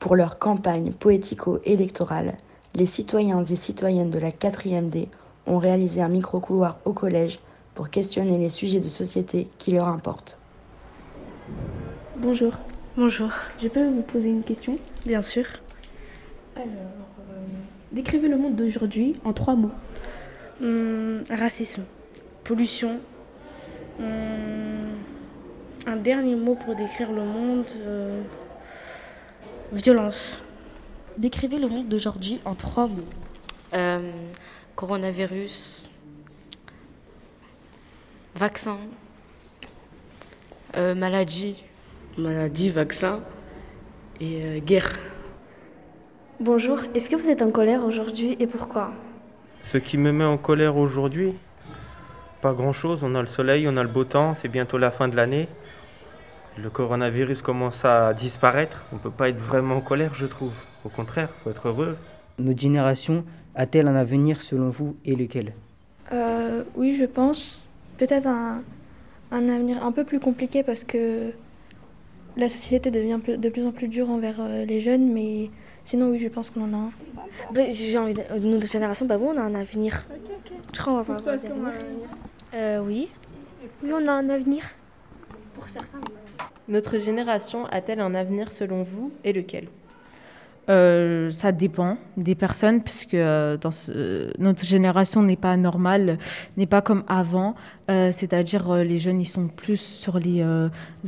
Pour leur campagne poético-électorale, les citoyens et citoyennes de la 4e D ont réalisé un micro-couloir au collège pour questionner les sujets de société qui leur importent. Bonjour. Bonjour. Je peux vous poser une question? Bien sûr. Alors, euh, décrivez le monde d'aujourd'hui en trois mots. Hum, racisme, pollution. hum, un dernier mot pour décrire le monde. euh, violence. Décrivez le monde d'aujourd'hui en trois mots. Euh, coronavirus, vaccin, euh, maladie. Maladie, vaccin et euh, guerre. Bonjour, est-ce que vous êtes en colère aujourd'hui et pourquoi? Ce qui me met en colère aujourd'hui, pas grand-chose. On a le soleil, on a le beau temps, c'est bientôt la fin de l'année. Le coronavirus commence à disparaître. On ne peut pas être vraiment en colère, je trouve. Au contraire, il faut être heureux. Notre génération a-t-elle un avenir selon vous et lequel Euh, Oui, je pense. Peut-être un, un avenir un peu plus compliqué parce que la société devient de plus en plus dure envers euh, les jeunes, mais sinon, oui, je pense qu'on en a un. Ben, J'ai envie de... Notre génération, bah on a un avenir. Je crois qu'on va avoir d'avenir. Euh, oui. Oui, on a un avenir. Pour certains, Notre génération a-t-elle un avenir selon vous et lequel? Euh, ça dépend des personnes, puisque euh, notre génération n'est pas normale, n'est pas comme avant. Euh, C'est-à-dire, les jeunes, ils sont plus sur les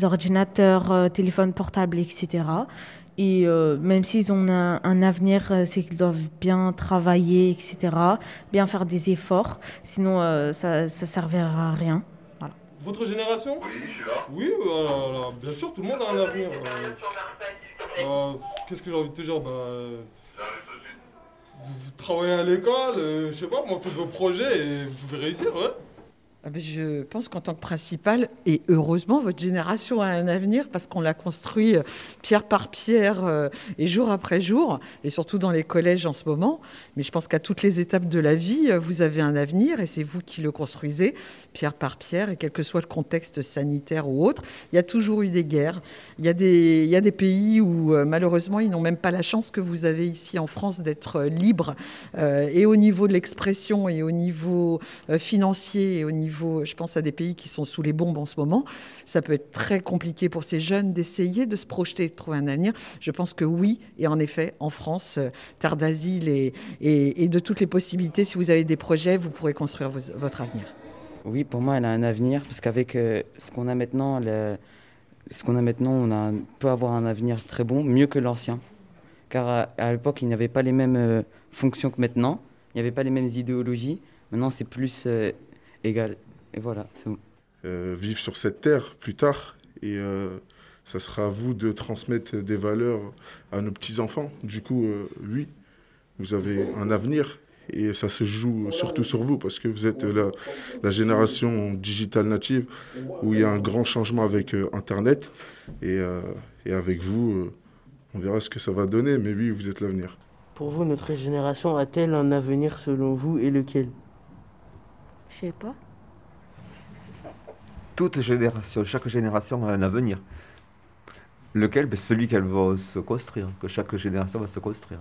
ordinateurs, téléphones portables, etc. Et même s'ils ont un, un avenir, c'est qu'ils doivent bien travailler, etc., bien faire des efforts. Sinon, ça ne servira à rien. Votre génération Oui, je suis là. Oui, euh, bien sûr, tout le monde a un avenir. euh. Euh, Qu'est-ce que j'ai envie de te dire bah, vous, vous travaillez à l'école, euh, je sais pas, moi, faites vos projets et vous pouvez réussir, ouais. Ah ben, Je pense qu'en tant que principal, et heureusement, votre génération a un avenir parce qu'on l'a construit euh, pierre par pierre euh, et jour après jour, et surtout dans les collèges en ce moment. Mais je pense qu'à toutes les étapes de la vie, euh, vous avez un avenir et c'est vous qui le construisez pierre par pierre. Et quel que soit le contexte sanitaire ou autre, il y a toujours eu des guerres. Il y a des, pays où malheureusement, ils n'ont même pas la chance que vous avez ici en France d'être libre et au niveau de l'expression et au niveau financier et au niveau, je pense à des pays qui sont sous les bombes en ce moment, ça peut être très compliqué pour ces jeunes d'essayer de se projeter, de trouver un avenir. Je pense que oui, et en effet, en France, euh, terre d'asile et, de toutes les possibilités, si vous avez des projets, vous pourrez construire votre avenir. Oui, pour moi, elle a un avenir, parce qu'avec euh, ce qu'on a maintenant, ce qu'on a maintenant, on peut avoir un avenir très bon, mieux que l'ancien. Car à, l'époque, il n'y avait pas les mêmes euh, fonctions que maintenant, il n'y avait pas les mêmes idéologies. Maintenant, c'est plus égal. Et voilà, c'est bon. euh, vivre sur cette terre plus tard. Et euh, ça sera à vous de transmettre des valeurs à nos petits-enfants. Du coup, euh, oui, vous avez un avenir. Et ça se joue surtout sur vous parce que vous êtes la, la génération digitale native où il y a un grand changement avec euh, Internet. Et, euh, et avec vous, euh, on verra ce que ça va donner. Mais oui, vous êtes l'avenir. Pour vous, notre génération a-t-elle un avenir selon vous et lequel? Je sais pas. Toute génération, chaque génération a un avenir. Lequel? Ben, Celui qu'elle va se construire, que chaque génération va se construire.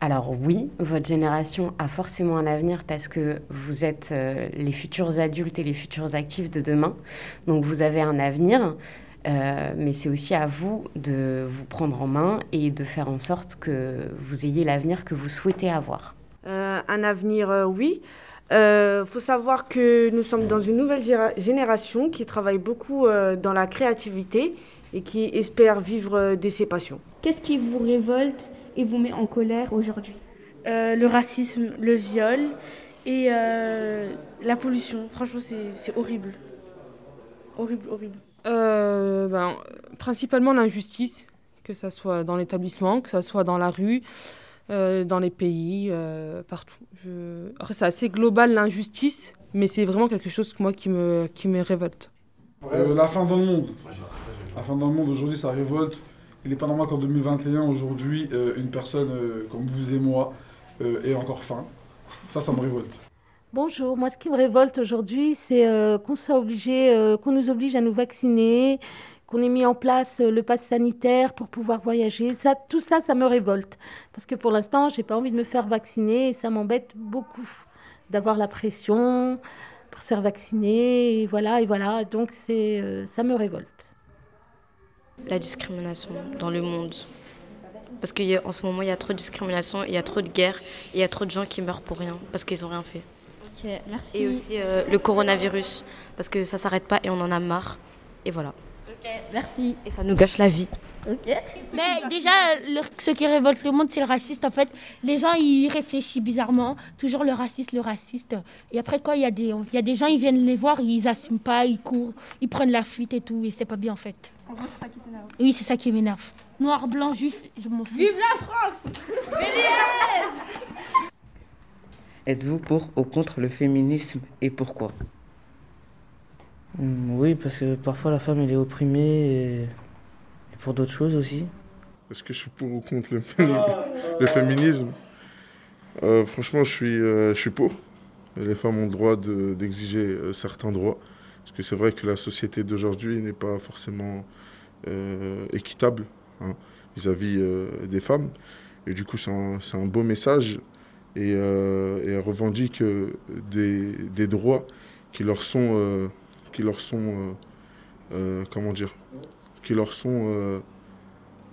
Alors oui, votre génération a forcément un avenir parce que vous êtes euh, les futurs adultes et les futurs actifs de demain. Donc vous avez un avenir, euh, mais c'est aussi à vous de vous prendre en main et de faire en sorte que vous ayez l'avenir que vous souhaitez avoir. Euh, Un avenir, euh, oui. Il faut savoir que nous sommes dans une nouvelle génération qui travaille beaucoup euh, dans la créativité et qui espère vivre euh, de ses passions. Qu'est-ce qui vous révolte et vous met en colère aujourd'hui? Euh, le racisme, le viol et euh, la pollution. Franchement, c'est c'est horrible. Horrible, horrible. Euh, ben, Principalement l'injustice, que ce soit dans l'établissement, que ce soit dans la rue, euh, dans les pays, euh, partout. Je... Après, c'est assez global l'injustice, mais c'est vraiment quelque chose que moi qui me, qui me révolte. Euh, la fin dans le monde. La fin dans le monde, aujourd'hui, ça révolte. Il n'est pas normal qu'en 2021, aujourd'hui, euh, une personne euh, comme vous et moi euh, ait encore faim. Ça, ça me révolte. Bonjour, moi ce qui me révolte aujourd'hui, c'est euh, qu'on soit obligé, euh, qu'on nous oblige à nous vacciner, qu'on ait mis en place euh, le pass sanitaire pour pouvoir voyager. Ça, tout ça, ça me révolte. Parce que pour l'instant, j'ai pas envie de me faire vacciner et ça m'embête beaucoup d'avoir la pression pour se faire vacciner. Et voilà, et voilà. Donc c'est, euh, ça me révolte. La discrimination dans le monde. Parce qu'en ce moment, il y a trop de discrimination, il y a trop de guerres, il y a trop de gens qui meurent pour rien, parce qu'ils n'ont rien fait. Ok, merci. Et aussi euh, le coronavirus, parce que ça s'arrête pas et on en a marre. Et voilà. Ok, merci. Et ça nous gâche la vie. Ok. Mais déjà, le- ce qui révolte le monde, c'est le raciste. En fait, les gens, ils réfléchissent bizarrement. Toujours le raciste, le raciste. Et après, quand il y, a des- il y a des gens, ils viennent les voir, ils assument pas, ils courent, ils prennent la fuite et tout. Et c'est pas bien, en fait. En gros, c'est ça qui t'énerve. Oui, c'est ça qui m'énerve. Noir, blanc, juif, je m'en fous. Vive la France Êtes-vous pour ou contre le féminisme et pourquoi? Oui, parce que parfois la femme elle est opprimée et, et pour d'autres choses aussi. Est-ce que je suis pour ou contre le, fémi- le féminisme? Euh, Franchement, je suis, euh, je suis pour. Les femmes ont le droit de- d'exiger euh, certains droits. Parce que c'est vrai que la société d'aujourd'hui n'est pas forcément euh, équitable hein, vis-à-vis euh, des femmes. Et du coup, c'est un, c'est un beau message. Et, euh, et elles revendiquent euh, des, des droits qui leur sont, euh, qui leur sont euh, euh, comment dire, qui leur sont euh,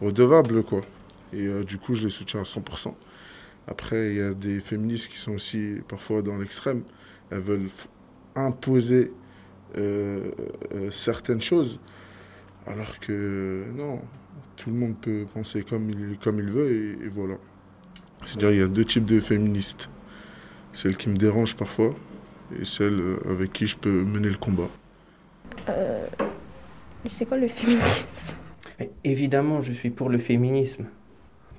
redevables, quoi. Et du coup, je les soutiens à 100%. Après, il y a des féministes qui sont aussi parfois dans l'extrême. Elles veulent imposer certaines choses, alors que non, tout le monde peut penser comme il, comme il veut, et, et voilà. C'est-à-dire, il y a deux types de féministes. Celles qui me dérangent parfois, et celles euh, avec qui je peux mener le combat. Euh, c'est quoi le féminisme? Mais Évidemment, je suis pour le féminisme.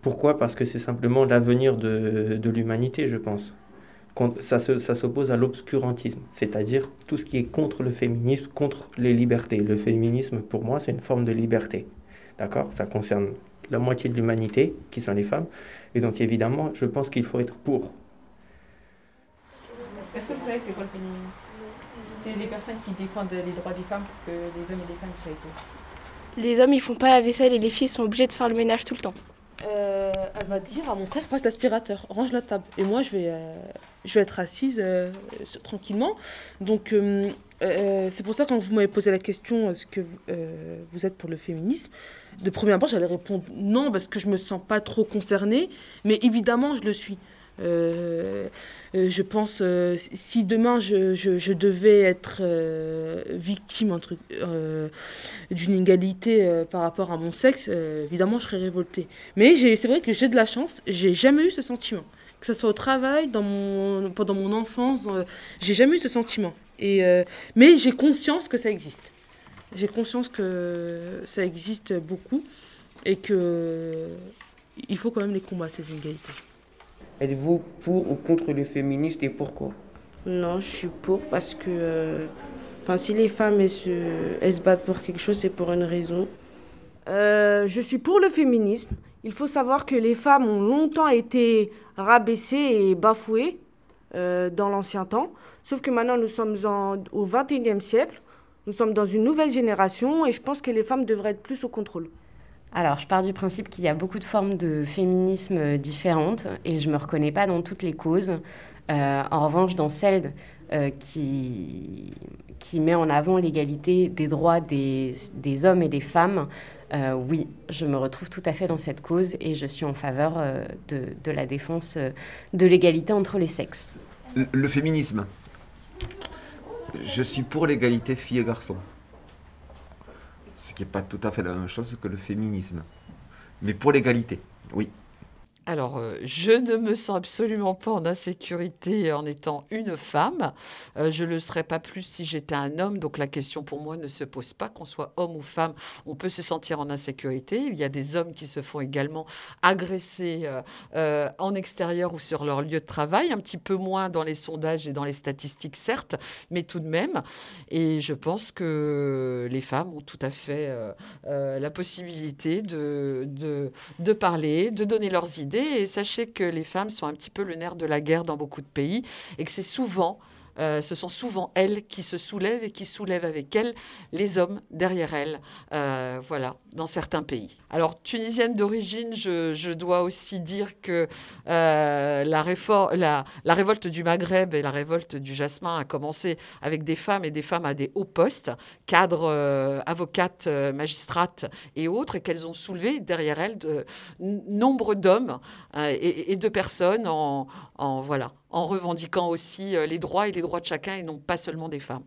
Pourquoi? Parce que c'est simplement l'avenir de, de l'humanité, je pense. Ça se- ça s'oppose à l'obscurantisme, c'est-à-dire tout ce qui est contre le féminisme, contre les libertés. Le féminisme, pour moi, c'est une forme de liberté. D'accord? Ça concerne la moitié de l'humanité, qui sont les femmes. Et donc, évidemment, je pense qu'il faut être pour. Est-ce que vous savez c'est quoi le féminisme? C'est les personnes qui défendent les droits des femmes pour que les hommes et les femmes soient égaux. Les hommes, ils font pas la vaisselle et les filles sont obligées de faire le ménage tout le temps. Euh, elle va dire à mon frère passe l'aspirateur, range la table. Et moi je vais, euh, je vais être assise euh, tranquillement. Donc euh, euh, c'est pour ça quand vous m'avez posé la question est-ce que vous, euh, vous êtes pour le féminisme De premier abord j'allais répondre non parce que je me sens pas trop concernée, mais évidemment je le suis. Euh, euh, je pense euh, si demain je, devais être victime d'une égalité euh, par rapport à mon sexe, évidemment je serais révoltée. Mais c'est vrai que j'ai de la chance, j'ai jamais eu ce sentiment. Que ce soit au travail, pendant mon enfance, j'ai jamais eu ce sentiment. Mais j'ai conscience que ça existe. J'ai conscience que ça existe beaucoup et que il faut quand même les combattre, ces inégalités. Êtes-vous pour ou contre le féminisme et pourquoi? Non, je suis pour parce que euh, si les femmes se, se battent pour quelque chose, c'est pour une raison. Euh, je suis pour le féminisme. Il faut savoir que les femmes ont longtemps été rabaissées et bafouées euh, dans l'ancien temps. Sauf que maintenant, nous sommes au 21e siècle. Nous sommes dans une nouvelle génération et je pense que les femmes devraient être plus au contrôle. Alors, je pars du principe qu'il y a beaucoup de formes de féminisme différentes et je ne me reconnais pas dans toutes les causes. Euh, en revanche, dans celle euh, qui, met en avant l'égalité des droits des, hommes et des femmes, euh, oui, je me retrouve tout à fait dans cette cause et je suis en faveur de, la défense de l'égalité entre les sexes. Le, le féminisme. Je suis pour l'égalité filles et garçons. Ce qui n'est pas tout à fait la même chose que le féminisme. Mais pour l'égalité, oui. Alors, euh, je ne me sens absolument pas en insécurité en étant une femme. Euh, je ne le serais pas plus si j'étais un homme. Donc, la question pour moi ne se pose pas. Qu'on soit homme ou femme, on peut se sentir en insécurité. Il y a des hommes qui se font également agresser euh, en extérieur ou sur leur lieu de travail. Un petit peu moins dans les sondages et dans les statistiques, certes, mais tout de même. Et je pense que les femmes ont tout à fait la possibilité de, de parler, de donner leurs idées Et sachez que les femmes sont un petit peu le nerf de la guerre dans beaucoup de pays et que c'est souvent euh, ce sont souvent elles qui se soulèvent et qui soulèvent avec elles les hommes derrière elles, euh, voilà, dans certains pays. Alors, tunisienne d'origine, je, je, dois aussi dire que euh, la, la, la, révolte du Maghreb et la révolte du Jasmin a commencé avec des femmes et des femmes à des hauts postes, cadres, avocates, magistrates et autres, et qu'elles ont soulevé derrière elles de nombre d'hommes et, et, de personnes en, en voilà en revendiquant aussi euh, les droits et les droits de chacun et non pas seulement des femmes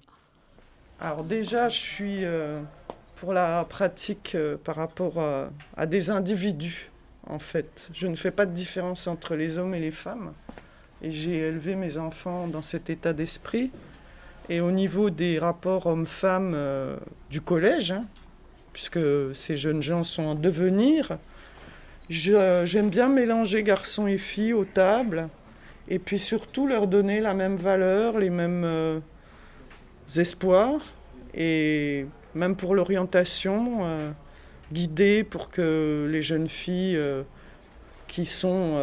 Alors déjà, je suis euh, pour la pratique euh, par rapport à, des individus, en fait. Je ne fais pas de différence entre les hommes et les femmes. Et j'ai élevé mes enfants dans cet état d'esprit. Et au niveau des rapports hommes-femmes du collège, hein, puisque ces jeunes gens sont en devenir, j'aime bien mélanger garçons et filles aux tables et puis surtout leur donner la même valeur, les mêmes euh, espoirs, et même pour l'orientation, euh, guider pour que les jeunes filles euh, qui sont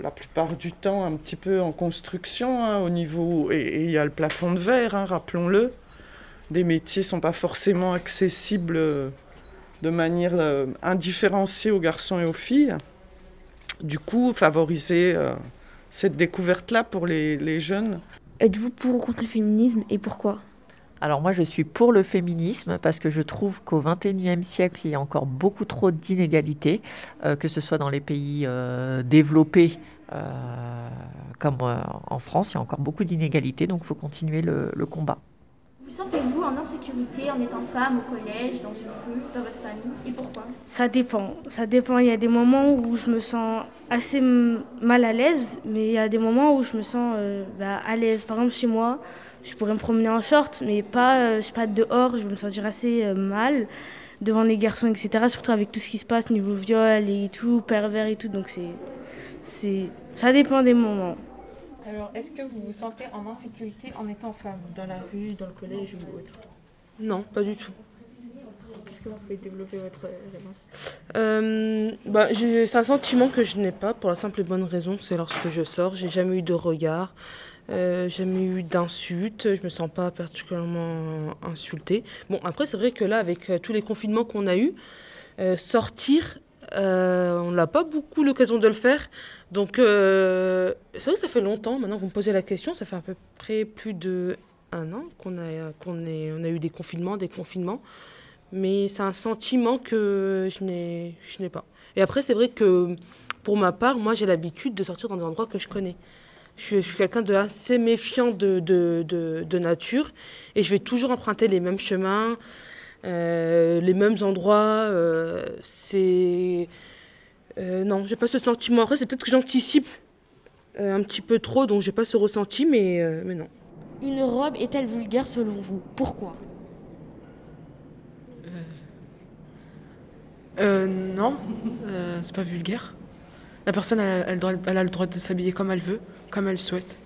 la plupart du temps un petit peu en construction hein, au niveau, et il y a le plafond de verre, hein, rappelons-le, des métiers ne sont pas forcément accessibles de manière indifférenciée aux garçons et aux filles. Du coup, favoriser cette découverte-là pour les jeunes. Êtes-vous pour ou contre le féminisme et pourquoi? Alors moi je suis pour le féminisme parce que je trouve qu'au XXIe siècle il y a encore beaucoup trop d'inégalités, euh, que ce soit dans les pays euh, développés euh, comme en France, il y a encore beaucoup d'inégalités, donc il faut continuer le, le combat. Vous sentez-vous en insécurité en étant femme au collège, dans une rue, dans votre famille Et pourquoi? Ça dépend. Ça dépend. Il y a des moments où je me sens assez mal à l'aise, mais il y a des moments où je me sens euh, bah, à l'aise. Par exemple, chez moi, je pourrais me promener en short, mais pas, euh, je sais pas dehors. Je vais me sentir assez euh, mal devant les garçons, etc. Surtout avec tout ce qui se passe niveau viol et tout, pervers et tout. Donc c'est, c'est, ça dépend des moments. Alors, est-ce que vous vous sentez en insécurité en étant femme, dans la rue, dans le collège ou autre Non, pas du tout. Est-ce que vous pouvez développer votre réponse? Euh, bah, C'est un sentiment que je n'ai pas pour la simple et bonne raison, c'est lorsque je sors, j'ai jamais eu de regard, euh, jamais eu d'insultes, je me sens pas particulièrement insultée. Bon, après, c'est vrai que là, avec euh, tous les confinements qu'on a eus, euh, sortir, on n'a pas beaucoup l'occasion de le faire. Donc, euh, c'est vrai que ça fait longtemps, maintenant vous me posez la question, ça fait à peu près plus de un an qu'on a, qu'on on a eu des confinements, des confinements. Mais c'est un sentiment que je n'ai, pas. Et après, c'est vrai que pour ma part, moi j'ai l'habitude de sortir dans des endroits que je connais. Je, suis quelqu'un de assez méfiant de, de, de, de, nature et je vais toujours emprunter les mêmes chemins, euh, les mêmes endroits. Euh, c'est euh, non, j'ai pas ce sentiment. Après, c'est peut-être que j'anticipe euh, un petit peu trop, donc j'ai pas ce ressenti, mais, euh, mais non. Une robe est-elle vulgaire selon vous? Pourquoi? Euh, Non, c'est pas vulgaire. La personne, elle, elle, a le droit de s'habiller comme elle veut, comme elle souhaite.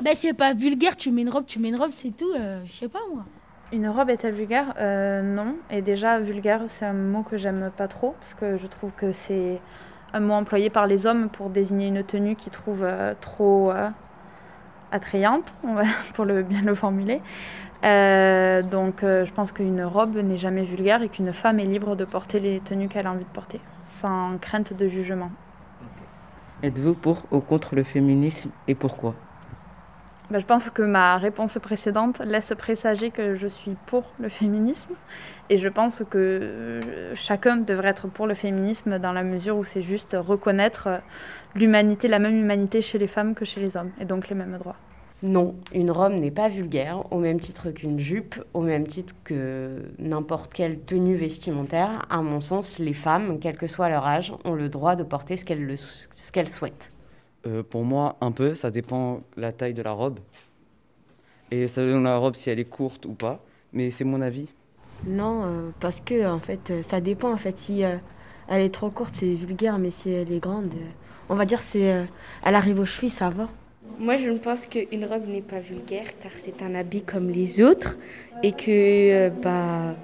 Ben, c'est pas vulgaire, tu mets une robe, tu mets une robe, c'est tout, je sais pas moi. Une robe est-elle vulgaire? Euh, Non. Et déjà, vulgaire, c'est un mot que j'aime pas trop, parce que je trouve que c'est un mot employé par les hommes pour désigner une tenue qu'ils trouvent euh, trop euh, attrayante, pour le, bien le formuler. donc je pense qu'une robe n'est jamais vulgaire et qu'une femme est libre de porter les tenues qu'elle a envie de porter, sans crainte de jugement. Êtes-vous pour ou contre le féminisme et pourquoi? Ben, je pense que ma réponse précédente laisse présager que je suis pour le féminisme. Et je pense que euh, chacun devrait être pour le féminisme dans la mesure où c'est juste reconnaître l'humanité, la même humanité chez les femmes que chez les hommes, et donc les mêmes droits. Non, une robe n'est pas vulgaire, au même titre qu'une jupe, au même titre que n'importe quelle tenue vestimentaire. À mon sens, les femmes, quel que soit leur âge, ont le droit de porter ce qu'elles, ce qu'elles souhaitent. Euh, pour moi, un peu, ça dépend la taille de la robe. Et ça dépend la robe si elle est courte ou pas. Mais c'est mon avis. Non, euh, parce que en fait, euh, ça dépend. En fait, si elle est trop courte, c'est vulgaire, mais si elle est grande, on va dire c'est, elle arrive aux chevilles, ça va. Moi, je pense qu'une robe n'est pas vulgaire car c'est un habit comme les autres et que bah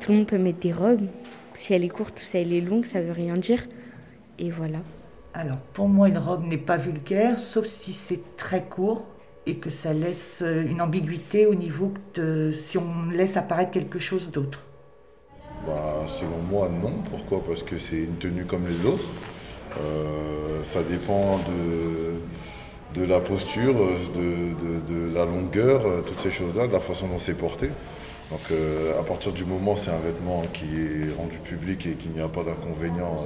tout le monde peut mettre des robes. Si elle est courte ou si elle est longue, ça veut rien dire. Et voilà. Alors, pour moi, une robe n'est pas vulgaire, sauf si c'est très court et que ça laisse euh, une ambiguïté au niveau de si on laisse apparaître quelque chose d'autre. Bah, selon moi, non. Pourquoi? Parce que c'est une tenue comme les autres. Euh, ça dépend de, la posture, de, la longueur, euh, toutes ces choses-là, de la façon dont c'est porté. Donc euh, à partir du moment où c'est un vêtement qui est rendu public et qu'il n'y a pas d'inconvénient,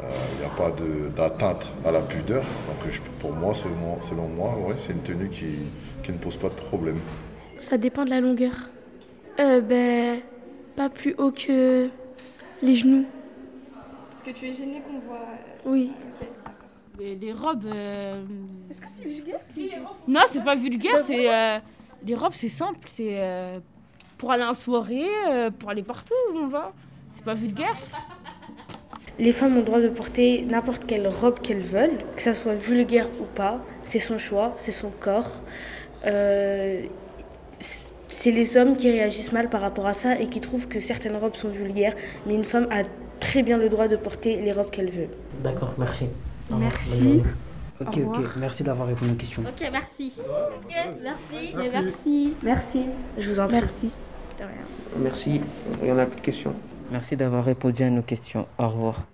euh, euh, il n'y a pas de- d'atteinte à la pudeur. Donc je- pour moi, selon, selon moi, ouais, c'est une tenue qui, qui ne pose pas de problème. Ça dépend de la longueur. Euh, ben, pas plus haut que les genoux. Parce que tu es gêné qu'on voit. Oui. Les, les robes. euh, Est-ce que c'est vulgaire Non, c'est pas vulgaire, c'est. euh, Les robes, c'est simple, c'est euh, pour aller en soirée, euh, pour aller partout où on va. C'est pas vulgaire. Les femmes ont le droit de porter n'importe quelle robe qu'elles veulent, que ça soit vulgaire ou pas. C'est son choix, c'est son corps. Euh, c'est les hommes qui réagissent mal par rapport à ça et qui trouvent que certaines robes sont vulgaires. Mais une femme a très bien le droit de porter les robes qu'elle veut. D'accord, merci. Merci. Ok, ok, merci d'avoir répondu aux questions. Ok, merci. Ok, merci. Merci. Merci. Je vous en prie. Merci. De rien. Merci. Il y en a plus de questions. Merci d'avoir répondu à nos questions. Au revoir.